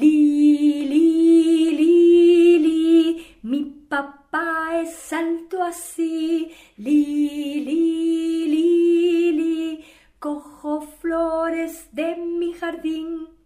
Li, li, li, li, mi papá es alto así. Li, li, li, li, cojo flores de mi jardín.